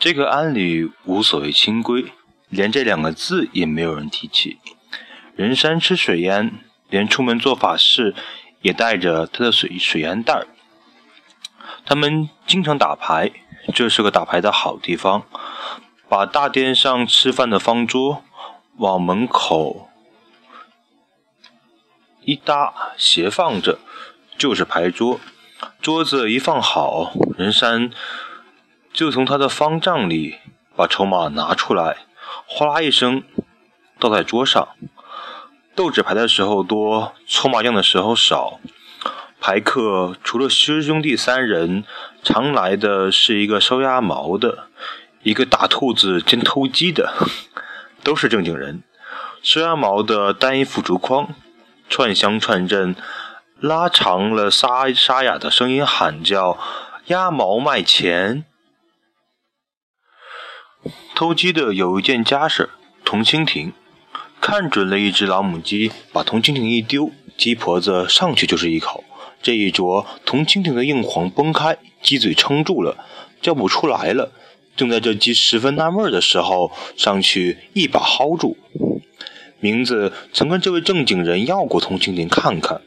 这个庵里无所谓清规，连这两个字也没有人提起。人山吃水烟，连出门做法事也带着他的水水烟袋儿。他们经常打牌，这是个打牌的好地方。把大殿上吃饭的方桌往门口一搭，斜放着，就是牌桌。桌子一放好，人山就从他的方丈里把筹码拿出来，哗啦一声倒在桌上。斗纸牌的时候多，搓麻将的时候少。牌客除了师兄弟三人，常来的是一个收鸭毛的，一个打兔子兼偷鸡的，都是正经人。收鸭毛的单一副竹筐，串香串阵，拉长了沙沙哑的声音喊叫：“鸭毛卖钱。”偷鸡的有一件家事，铜蜻蜓。看准了一只老母鸡，把铜蜻蜓一丢，鸡婆子上去就是一口。这一啄，铜蜻蜓的硬黄崩开，鸡嘴撑住了，叫不出来了。正在这鸡十分纳闷的时候，上去一把薅住。名字曾跟这位正经人要过铜蜻蜓看看，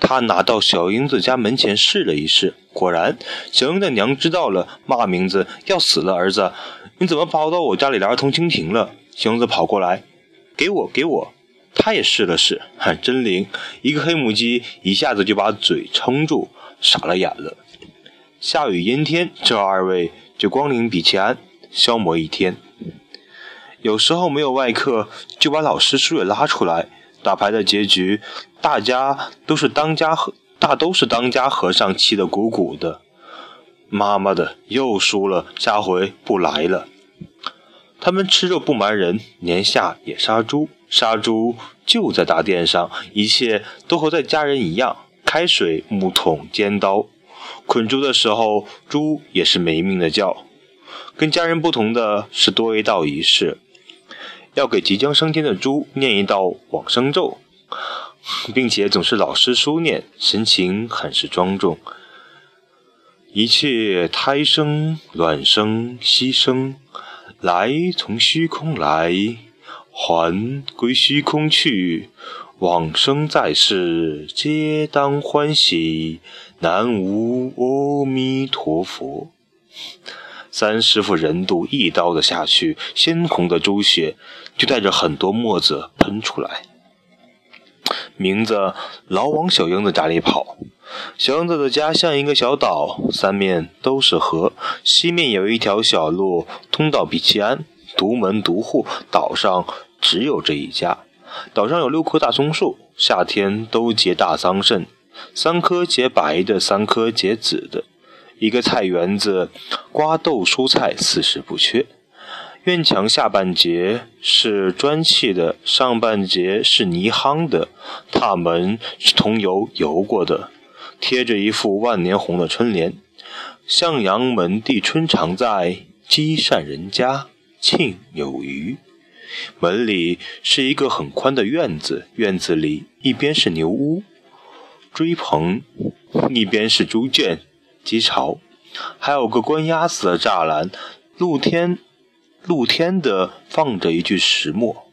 他拿到小英子家门前试了一试，果然，小英的娘知道了，骂名字要死了，儿子，你怎么跑到我家里的儿童蜻蜓了？小英子跑过来。给我，给我！他也试了试，哈，真灵！一个黑母鸡一下子就把嘴撑住，傻了眼了。下雨阴天，这二位就光临比奇庵消磨一天。有时候没有外客，就把老师叔也拉出来打牌的结局，大家都是当家和大都是当家和尚气得鼓鼓的。妈妈的，又输了，下回不来了。他们吃肉不瞒人，年下也杀猪，杀猪就在大殿上，一切都和在家人一样，开水、木桶、尖刀。捆猪的时候，猪也是没命的叫。跟家人不同的是，多一道仪式，要给即将升天的猪念一道往生咒，并且总是老师书念，神情很是庄重。一切胎生、卵生、息生。来从虚空来，还归虚空去。往生在世，皆当欢喜。南无阿弥陀佛。三师傅人度一刀的下去，鲜红的猪血就带着很多沫子喷出来。名字老往小英子家里跑。小英子的家像一个小岛，三面都是河，西面有一条小路通到比奇安，独门独户，岛上只有这一家。岛上有六棵大松树，夏天都结大桑葚，三棵结白的，三棵结紫的。一个菜园子，瓜豆蔬菜四时不缺。院墙下半截是砖砌的，上半截是泥夯的，大门是桐油油过的。贴着一副万年红的春联，“向阳门第春常在，积善人家庆有余。”门里是一个很宽的院子，院子里一边是牛屋、追棚，一边是猪圈、鸡巢，还有个关鸭子的栅栏。露天、露天的放着一具石磨。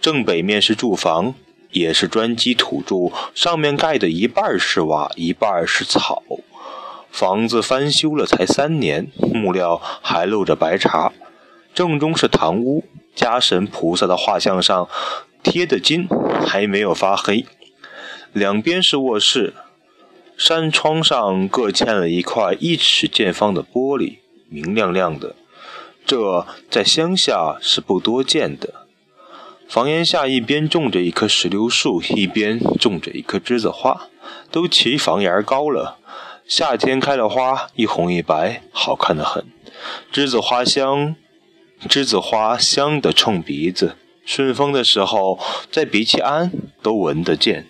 正北面是住房。也是砖基土筑，上面盖的一半是瓦，一半是草。房子翻修了才三年，木料还露着白茬。正中是堂屋，家神菩萨的画像上贴的金还没有发黑。两边是卧室，山窗上各嵌了一块一尺见方的玻璃，明亮亮的。这在乡下是不多见的。房檐下一边种着一棵石榴树，一边种着一棵栀子花，都齐房檐高了。夏天开了花，一红一白，好看的很。栀子花香，栀子花香的冲鼻子。顺风的时候，在鼻气安都闻得见。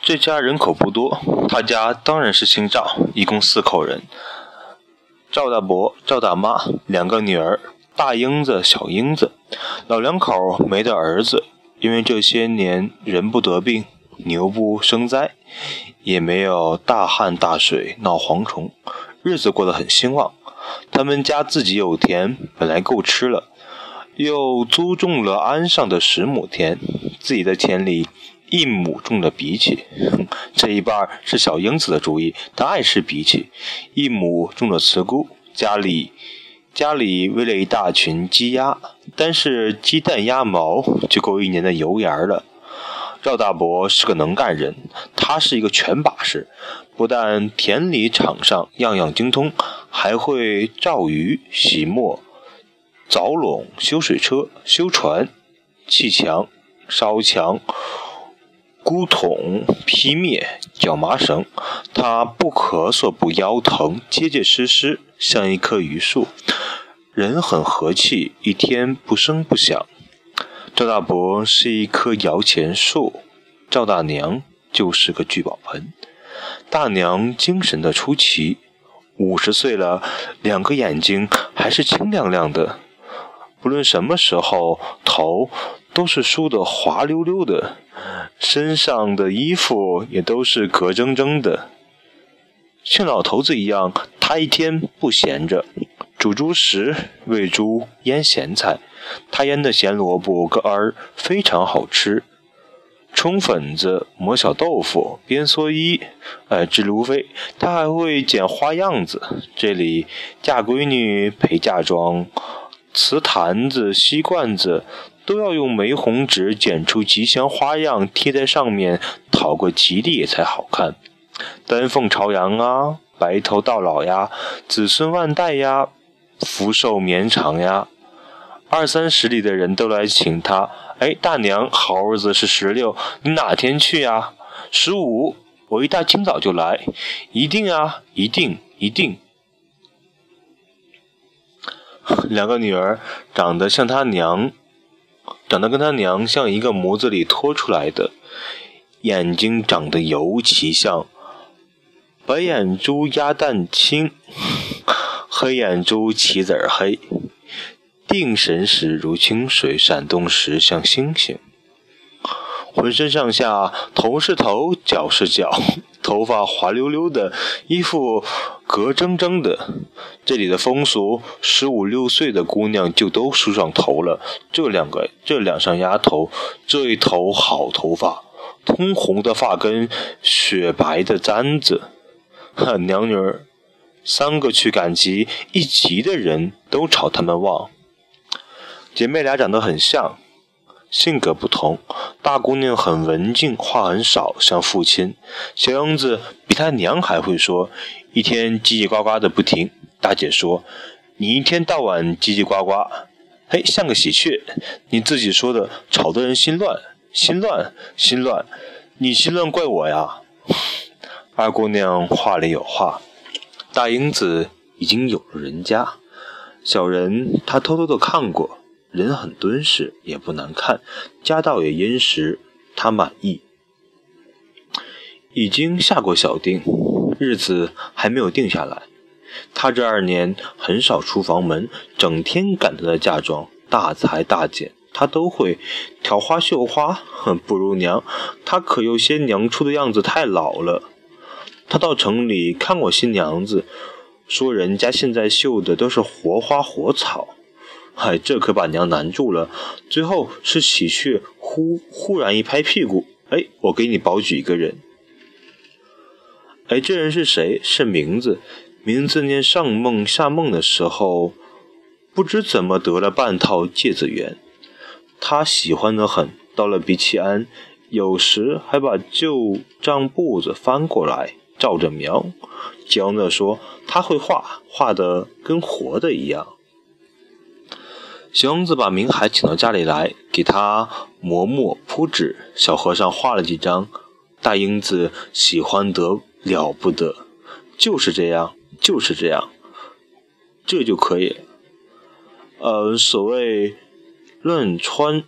这家人口不多，他家当然是姓赵，一共四口人：赵大伯、赵大妈，两个女儿。大英子、小英子，老两口没得儿子，因为这些年人不得病，牛不生灾，也没有大旱大水闹蝗虫，日子过得很兴旺。他们家自己有田，本来够吃了，又租种了安上的十亩田，自己的田里一亩种了荸荠，这一半是小英子的主意，她爱吃荸荠；一亩种了茨菇，家里家里喂了一大群鸡鸭，单是鸡蛋鸭毛就够一年的油盐了。赵大伯是个能干人，他是一个全把式，不但田里场上样样精通，还会照鱼、洗磨、凿垄、修水车、修船、砌墙、烧墙、箍桶、劈篾、绞麻绳。他不咳嗽，不腰疼，结结实实，像一棵榆树，人很和气，一天不声不响。赵大伯是一棵摇钱树，赵大娘就是个聚宝盆。大娘精神的出奇，五十岁了，两个眼睛还是清亮亮的。不论什么时候，头都是梳得滑溜溜的，身上的衣服也都是格铮铮的。像老头子一样，他一天不闲着，煮猪食，喂猪，腌咸菜。他腌的咸萝卜干儿非常好吃，冲粉子、磨小豆腐、编蓑衣，哎，织芦苇。他还会剪花样子，这里嫁闺女、陪嫁妆、瓷坛子、锡罐子，都要用玫红纸剪出吉祥花样，贴在上面，讨个吉利才好看。丹凤朝阳啊，白头到老呀，子孙万代呀，福寿绵长呀。二三十里的人都来请他。哎，大娘，好日子是十六，你哪天去呀？十五，我一大清早就来。一定啊，一定，一定。两个女儿长得像他娘，长得跟他娘像一个模子里拖出来的，眼睛长得尤其像。白眼珠鸭蛋青，黑眼珠棋子儿黑。定神时如清水，闪动时像星星。浑身上下，头是头，脚是脚，头发滑溜溜的，衣服格铮铮的。这里的风俗，十五六岁的姑娘就都梳上头了。这两个，这两上丫头，这一头好头发，通红的发根，雪白的簪子。哈，娘女儿三个去赶集，一集的人都朝他们望。姐妹俩长得很像，性格不同。大姑娘很文静，话很少，像父亲。小英子比她娘还会说，一天叽叽呱呱的不停。大姐说：“你一天到晚叽叽呱呱，嘿，像个喜鹊。你自己说的，吵得人心乱，心乱，心乱。你心乱怪我呀。”二姑娘话里有话，大英子已经有了人家，小人她偷偷的看过。人很敦实，也不难看，家道也殷实，他满意。已经下过小定，日子还没有定下来。他这二年很少出房门，整天赶他的嫁妆，大裁大剪，他都会。挑花绣花，哼，不如娘。他可有些娘出的样子太老了。他到城里看过新娘子，说人家现在绣的都是活花活草。嗨，这可把娘难住了。最后是喜鹊忽忽然一拍屁股，哎，我给你保举一个人。哎，这人是谁？是名字，名字念上梦下梦的时候，不知怎么得了半套芥子园。他喜欢的很。到了比奇安，有时还把旧账簿子翻过来照着描。娇呢说他会画画的跟活的一样。小英子把明海请到家里来，给他磨墨铺纸。小和尚画了几张，大英子喜欢得了不得，就是这样，就是这样，这就可以。呃，所谓乱穿，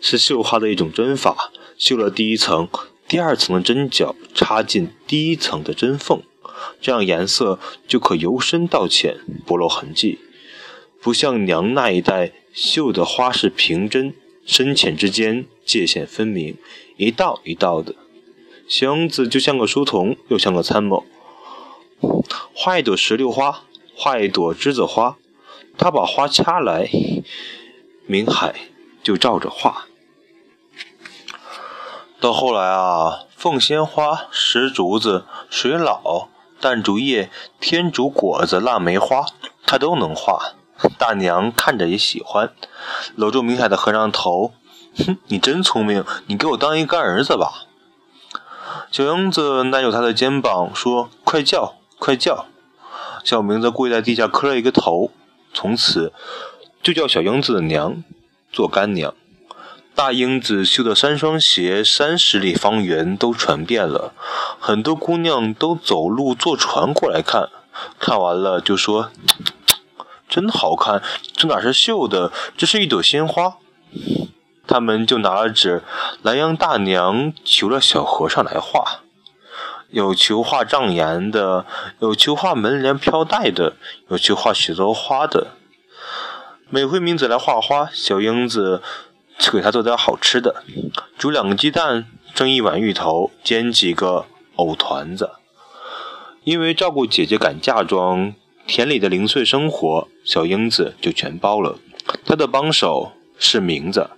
是绣花的一种针法，绣了第一层，第二层的针脚插进第一层的针缝，这样颜色就可由深到浅，不露痕迹。不像娘那一代绣的花是平针，深浅之间界限分明，一道一道的。小英子就像个书童，又像个参谋。画一朵石榴花，画一朵栀子花，他把花掐来，明海就照着画。到后来啊，凤仙花、石竹子、水老、淡竹叶、天竺果子、腊梅花，他都能画。大娘看着也喜欢，搂住明海的和尚头，哼，你真聪明，你给我当一干儿子吧。小英子揽住他的肩膀说：“快叫，快叫！”小明子跪在地下磕了一个头，从此就叫小英子的娘做干娘。大英子绣的三双鞋，三十里方圆都传遍了，很多姑娘都走路坐船过来看，看完了就说：“真好看，这哪是绣的？这是一朵鲜花。”他们就拿了纸来让大娘求了小和尚来画，有求画障眼的，有求画门帘飘带的，有求画许多花的。每回明子来画花，小英子就给他做点好吃的，煮两个鸡蛋，蒸一碗芋头，煎几个藕团子。因为照顾姐姐赶嫁妆，田里的零碎生活，小英子就全包了。她的帮手是明子。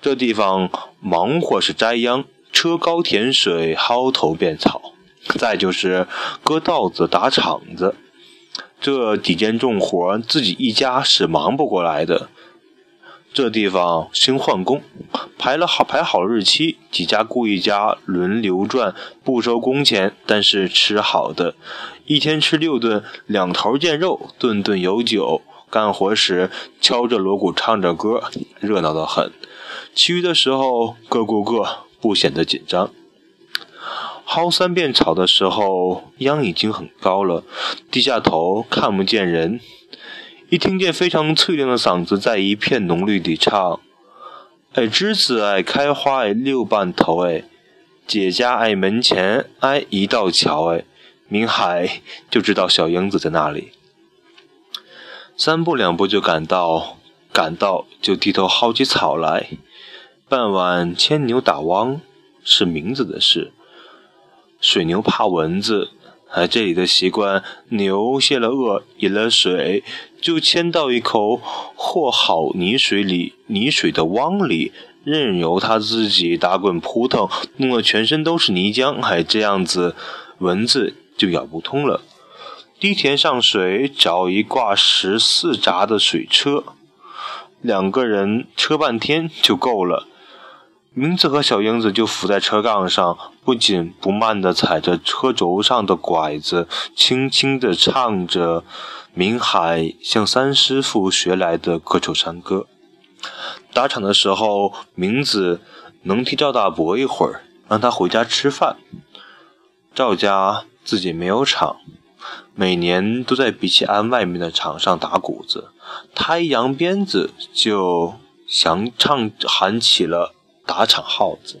这地方忙活是栽秧、车高填水、薅头变草，再就是割稻子、打场子。这几件重活自己一家是忙不过来的。这地方新换工，排了好排好日期，几家雇一家轮流转，不收工钱，但是吃好的，一天吃六顿，两头见肉，顿顿有酒。干活时敲着锣鼓，唱着歌，热闹得很。其余的时候，各顾各，不显得紧张。薅三遍草的时候，秧已经很高了，低下头看不见人。一听见非常脆亮的嗓子在一片浓绿里唱：“哎，栀子哎，开花哎，六瓣头哎，姐家哎，门前哎，一道桥哎。”明海就知道小英子在那里，三步两步就赶到，赶到就低头薅起草来。傍晚牵牛打汪是明子的事，水牛怕蚊子，哎，这里的习惯，牛泄了饿，饮了水，就牵到一口和好泥水里，泥水的汪里，任由它自己打滚扑腾，弄得全身都是泥浆，还，这样子蚊子就咬不通了。低田上水，找一挂十四闸的水车，两个人车半天就够了。明子和小英子就伏在车杠上，不紧不慢地踩着车轴上的拐子，轻轻地唱着明海向三师傅学来的歌丑山歌。打场的时候，明子能替赵大伯一会儿，让他回家吃饭。赵家自己没有场，每年都在比起庵外面的场上打谷子，他一扬鞭子就响唱喊起了。打场号子，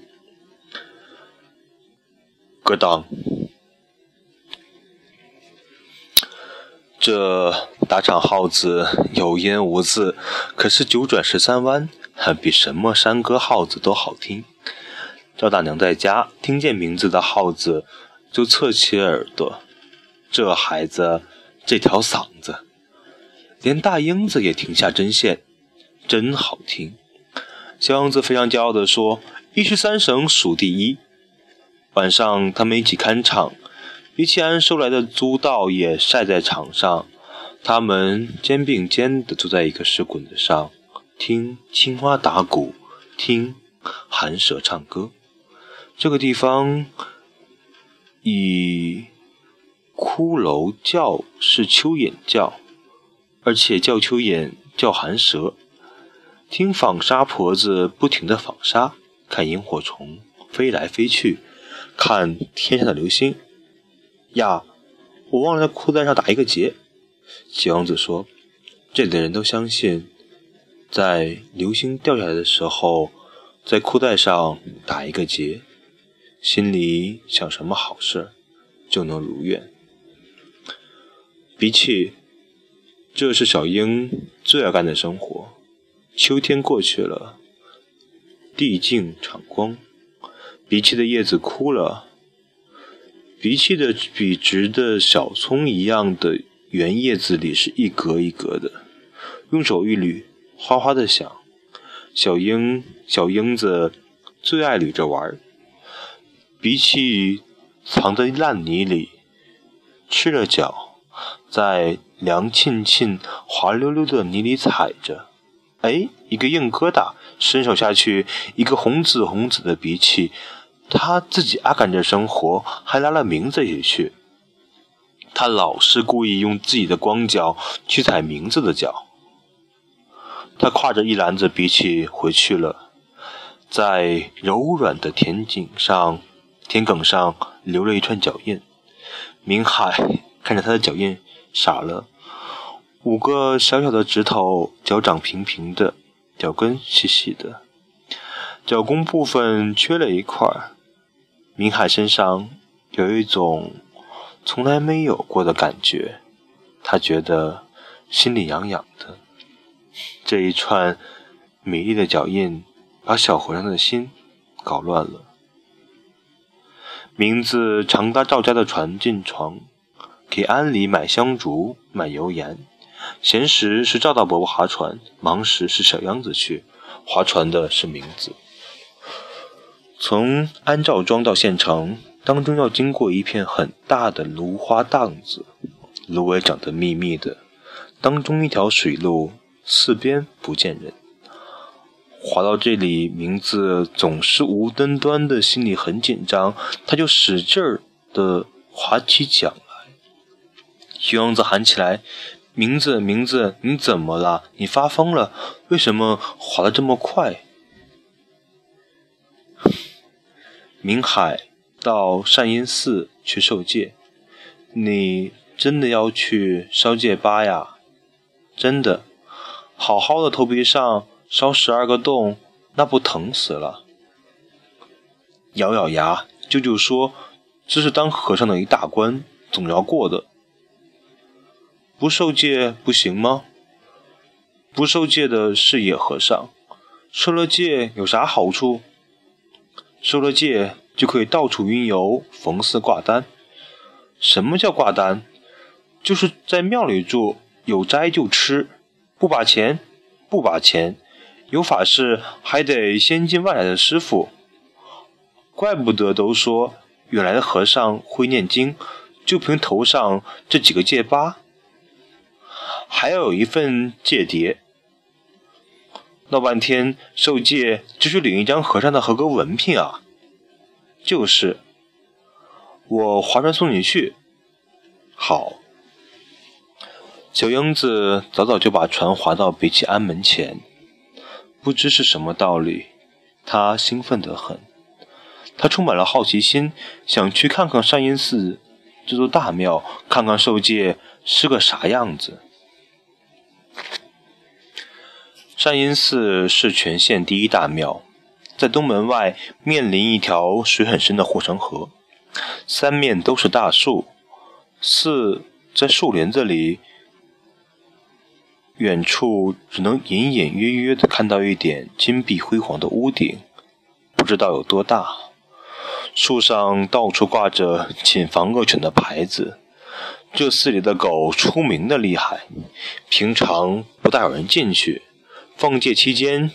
咯当。这打场号子有音无字，可是九转十三弯，比什么山歌号子都好听。赵大娘在家听见名字的号子，就侧起耳朵。这孩子这条嗓子，连大英子也停下针线，真好听。小英子非常骄傲地说：“一十三省数第一。”晚上，他们一起看场，于其安收来的租稻也晒在场上。他们肩并肩地坐在一个石滚子上，听青蛙打鼓，听寒蛇唱歌。这个地方以骷髅叫是蚯蚓叫，而且叫蚯蚓叫寒蛇。听纺纱婆子不停地纺纱，看萤火虫飞来飞去，看天上的流星。呀，我忘了在裤带上打一个结。小王子说：“这里的人都相信，在流星掉下来的时候，在裤带上打一个结，心里想什么好事，就能如愿。”比起，这是小鹰最爱干的生活。秋天过去了，地静场光，鼻涕的叶子枯了，鼻涕的笔直的小葱一样的圆叶子里是一格一格的，用手一捋，哗哗的响。小鹰小鹰子最爱捋着玩儿，鼻涕藏在烂泥里，赤着脚在凉沁沁、滑溜溜的泥里踩着。哎，一个硬疙瘩，伸手下去，一个红紫红紫的鼻涕。他自己阿甘着生活，还拉了名字也去。他老是故意用自己的光脚去踩名字的脚。他挎着一篮子鼻涕回去了，在柔软的田埂上、田埂上留了一串脚印。明海看着他的脚印，傻了。五个小小的指头，脚掌平平的，脚跟细细的，脚弓部分缺了一块。明海身上有一种从来没有过的感觉，他觉得心里痒痒的。这一串美丽的脚印，把小和尚的心搞乱了。名字常搭赵家的船进床，给安里买香烛、买油盐。闲时是赵大伯伯划船，忙时是小秧子去划船的是名字。从安赵庄到县城，当中要经过一片很大的芦花荡子，芦苇长得密密的，当中一条水路，四边不见人。划到这里，名字总是无端端的心里很紧张，他就使劲儿的划起桨来。小王子喊起来。名字，名字，你怎么了？你发疯了？为什么滑得这么快？明海到善因寺去受戒，你真的要去烧戒疤呀？真的，好好的头皮上烧十二个洞，那不疼死了？咬咬牙，舅舅说：“这是当和尚的一大关，总要过的。”不受戒不行吗？不受戒的是野和尚，受了戒有啥好处？收了戒就可以到处云游，逢寺挂单。什么叫挂单？就是在庙里住，有斋就吃，不把钱，不把钱。有法事还得先进外来的师傅。怪不得都说远来的和尚会念经，就凭头上这几个戒疤。还要有一份戒牒，闹半天受戒就是领一张和尚的合格文凭啊！就是，我划船送你去。好，小英子早早就把船划到北齐安门前，不知是什么道理，他兴奋得很，他充满了好奇心，想去看看善因寺这座大庙，看看受戒是个啥样子。善因寺是全县第一大庙，在东门外面临一条水很深的护城河，三面都是大树。寺在树林子里，远处只能隐隐约约的看到一点金碧辉煌的屋顶，不知道有多大。树上到处挂着“谨防恶犬”的牌子。这寺里的狗出名的厉害，平常不大有人进去。放戒期间，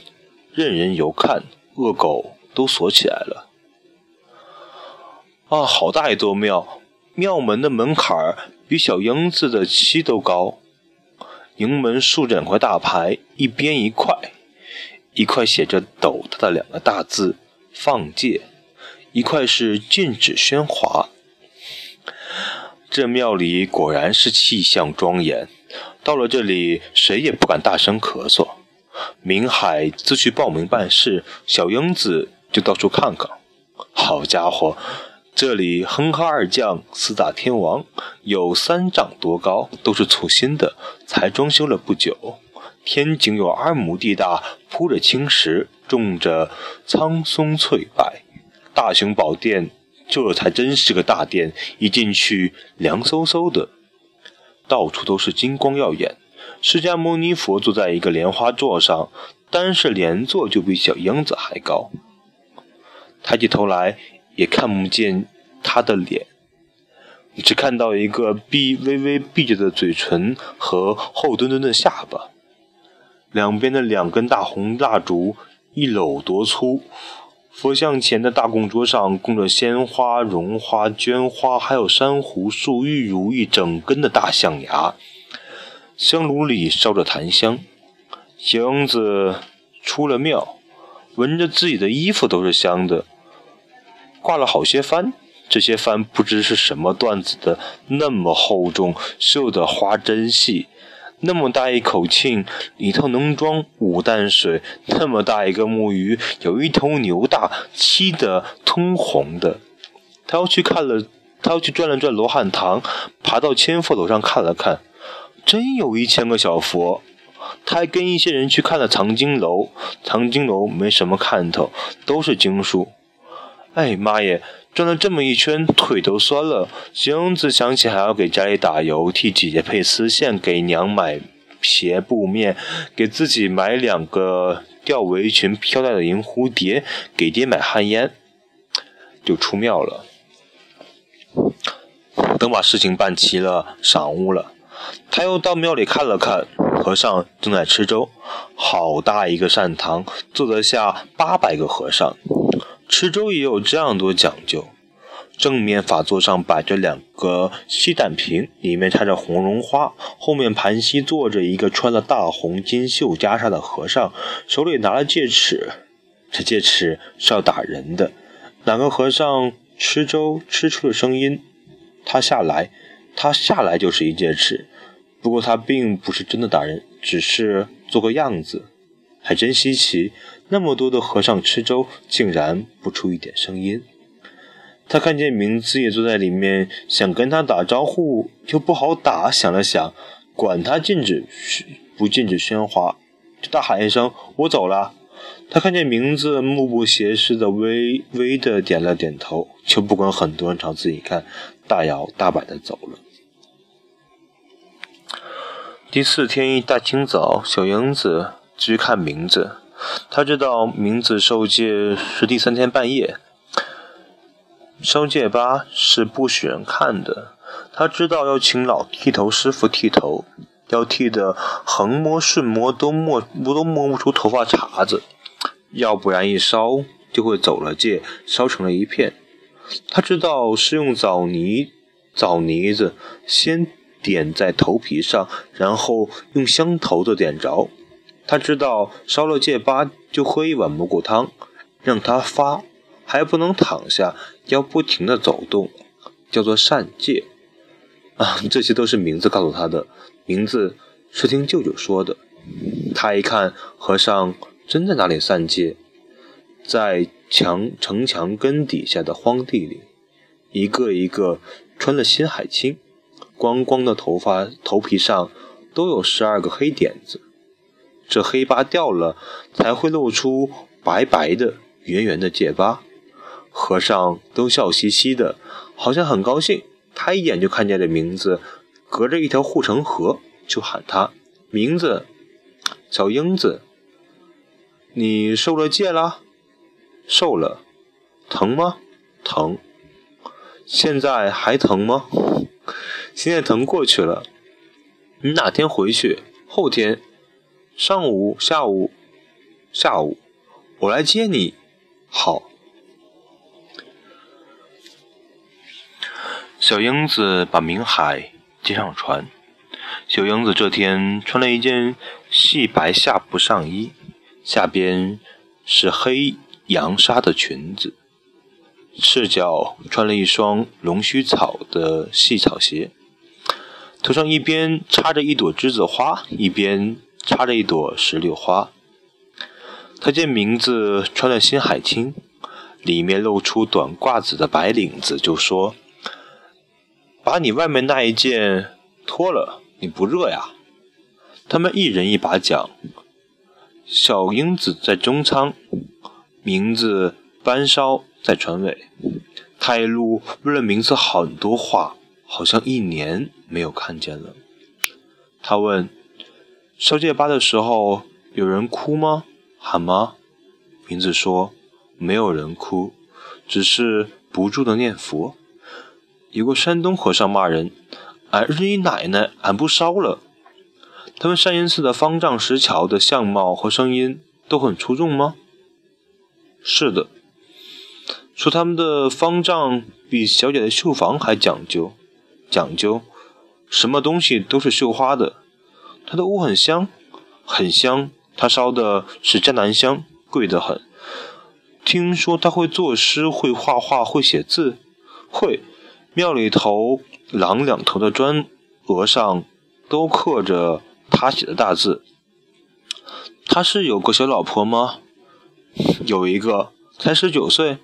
任人游看，恶狗都锁起来了。啊，好大一座庙！庙门的门槛儿比小英子的膝都高。迎门竖着两块大牌，一边一块，一块写着斗大的两个大字“放戒”，一块是禁止喧哗。这庙里果然是气象庄严，到了这里，谁也不敢大声咳嗽。明海自去报名办事，小英子就到处看看。好家伙，这里哼哈二将、四大天王，有三丈多高，都是粗心的，才装修了不久。天井有二亩地大，铺着青石，种着苍松翠柏。大雄宝殿，这才真是个大殿，一进去凉飕飕的，到处都是金光耀眼。释迦牟尼佛坐在一个莲花座上，单是莲座就比小英子还高。抬起头来也看不见他的脸，只看到一个闭微微闭着的嘴唇和厚墩墩的下巴。两边的两根大红蜡烛一搂多粗。佛像前的大供桌上供着鲜花、绒花、绢花，还有珊瑚、树、玉如意整根的大象牙。香炉里烧着檀香。英子出了庙，闻着自己的衣服都是香的。挂了好些幡，这些幡不知是什么缎子的，那么厚重，绣的花针细。那么大一口磬，里头能装五担水；那么大一个木鱼，有一头牛大，漆的通红的。他要去看了，他要去转了转罗汉堂，爬到千佛楼上看了看，真有一千个小佛。他还跟一些人去看了藏经楼，藏经楼没什么看头，都是经书。哎妈耶！转了这么一圈，腿都酸了。祥子想起还要给家里打油，替姐姐配丝线，给娘买鞋布面，给自己买两个吊围裙、飘带的银蝴蝶，给爹买旱烟，就出庙了。等把事情办齐了，晌午了，他又到庙里看了看，和尚正在吃粥，好大一个善堂，坐得下八百个和尚。吃粥也有这样多讲究，正面法座上摆着两个锡胆瓶，里面插着红绒花，后面盘膝坐着一个穿了大红金绣袈裟的和尚，手里拿了戒尺，这戒尺是要打人的。哪个和尚吃粥吃出了声音，他下来，他下来就是一戒尺。不过他并不是真的打人，只是做个样子，还真稀奇。那么多的和尚吃粥，竟然不出一点声音。他看见明子也坐在里面，想跟他打招呼，又不好打。想了想，管他禁止不禁止喧哗，就大喊一声：“我走了。”他看见明子目不斜视的微微的点了点头，就不管很多人朝自己看，大摇大摆的走了。第四天一大清早，小英子去看明子。他知道明子受戒是第三天半夜，烧戒疤是不许人看的。他知道要请老剃头师傅剃头，要剃的横摸顺摸都摸都摸不出头发茬子，要不然一烧就会走了戒，烧成了一片。他知道是用枣泥枣泥子先点在头皮上，然后用香头子点着。他知道烧了戒疤就喝一碗蘑菇汤，让他发，还不能躺下，要不停的走动，叫做善戒。啊，这些都是名字告诉他的，名字是听舅舅说的。他一看和尚真在那里散戒，在墙城墙根底下的荒地里，一个一个穿了新海青，光光的头发头皮上都有十二个黑点子。这黑疤掉了，才会露出白白的、圆圆的戒疤。和尚都笑嘻嘻的，好像很高兴。他一眼就看见了名字，隔着一条护城河，就喊他名字：“小英子，你受了戒了？受了，疼吗？疼。现在还疼吗？现在疼过去了。你哪天回去？后天。”上午、下午、下午，我来接你。好。小英子把明海接上船。小英子这天穿了一件细白下布上衣，下边是黑羊纱的裙子，赤脚穿了一双龙须草的细草鞋，头上一边插着一朵栀子花，一边。插着一朵石榴花，他见名字穿了新海青，里面露出短褂子的白领子，就说：“把你外面那一件脱了，你不热呀？”他们一人一把桨，小英子在中舱，名字班烧在船尾。他一路问了名字很多话，好像一年没有看见了。他问。烧戒疤的时候，有人哭吗？喊吗？名字说：“没有人哭，只是不住的念佛。”有个山东和尚骂人：“俺日你奶奶，俺不烧了。”他们善因寺的方丈石桥的相貌和声音都很出众吗？是的。说他们的方丈比小姐的绣房还讲究，讲究，什么东西都是绣花的。他的屋很香，很香。他烧的是江南香，贵得很。听说他会作诗，会画画，会写字，会。庙里头廊两头的砖额上都刻着他写的大字。他是有个小老婆吗？有一个，才十九岁。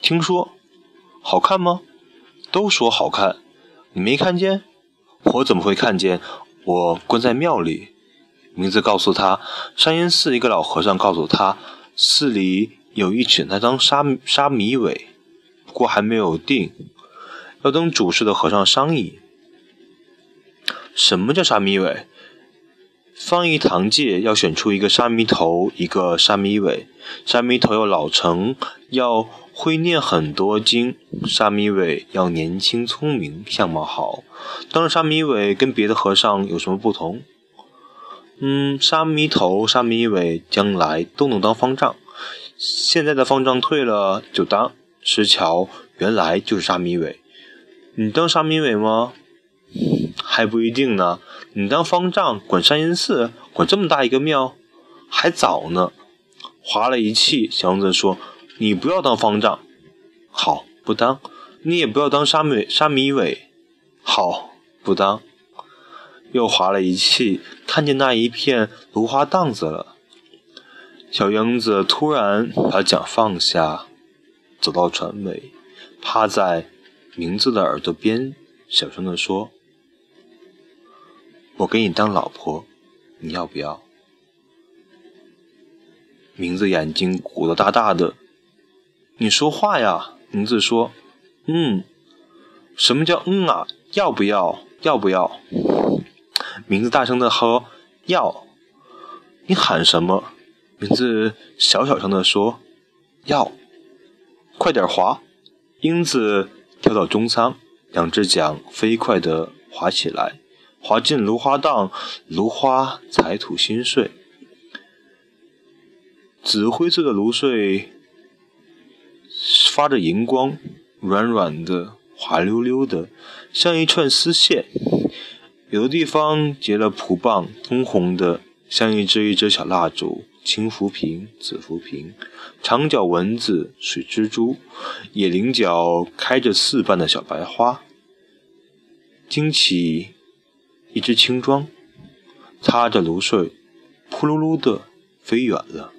听说，好看吗？都说好看，你没看见？我怎么会看见？我关在庙里。名字告诉他，山阴寺一个老和尚告诉他，寺里有一请他当沙沙弥尾，不过还没有定，要等主事的和尚商议。什么叫沙弥尾？方一堂戒要选出一个沙弥头，一个沙弥尾。沙弥头要老成，要会念很多经；沙弥尾要年轻聪明，相貌好。当沙弥尾跟别的和尚有什么不同？嗯，沙弥头、沙弥尾将来都能当方丈。现在的方丈退了就当。石桥原来就是沙弥尾，你当沙弥尾吗？还不一定呢。你当方丈，管山阴寺，管这么大一个庙，还早呢。划了一气，祥子说：“你不要当方丈，好，不当。你也不要当沙米沙弥尾，好，不当。”又划了一气，看见那一片芦花荡子了。小英子突然把桨放下，走到船尾，趴在名字的耳朵边，小声地说。我给你当老婆，你要不要？名字眼睛鼓得大大的，你说话呀！名字说：“嗯。”什么叫“嗯”啊？要不要？要不要？名字大声的喝：“要。”你喊什么？名字小小声的说：“要。”快点划！英子跳到中舱，两只桨飞快的划起来。滑进芦花荡，芦花才吐新穗，紫灰色的芦穗发着银光，软软的，滑溜溜的，像一串丝线。有的地方结了蒲棒，通红的，像一只一只小蜡烛。青浮萍、紫浮萍，长脚蚊子、水蜘蛛，野菱角开着四瓣的小白花，惊起。一只青桩，擦着芦穗，扑噜噜的飞远了。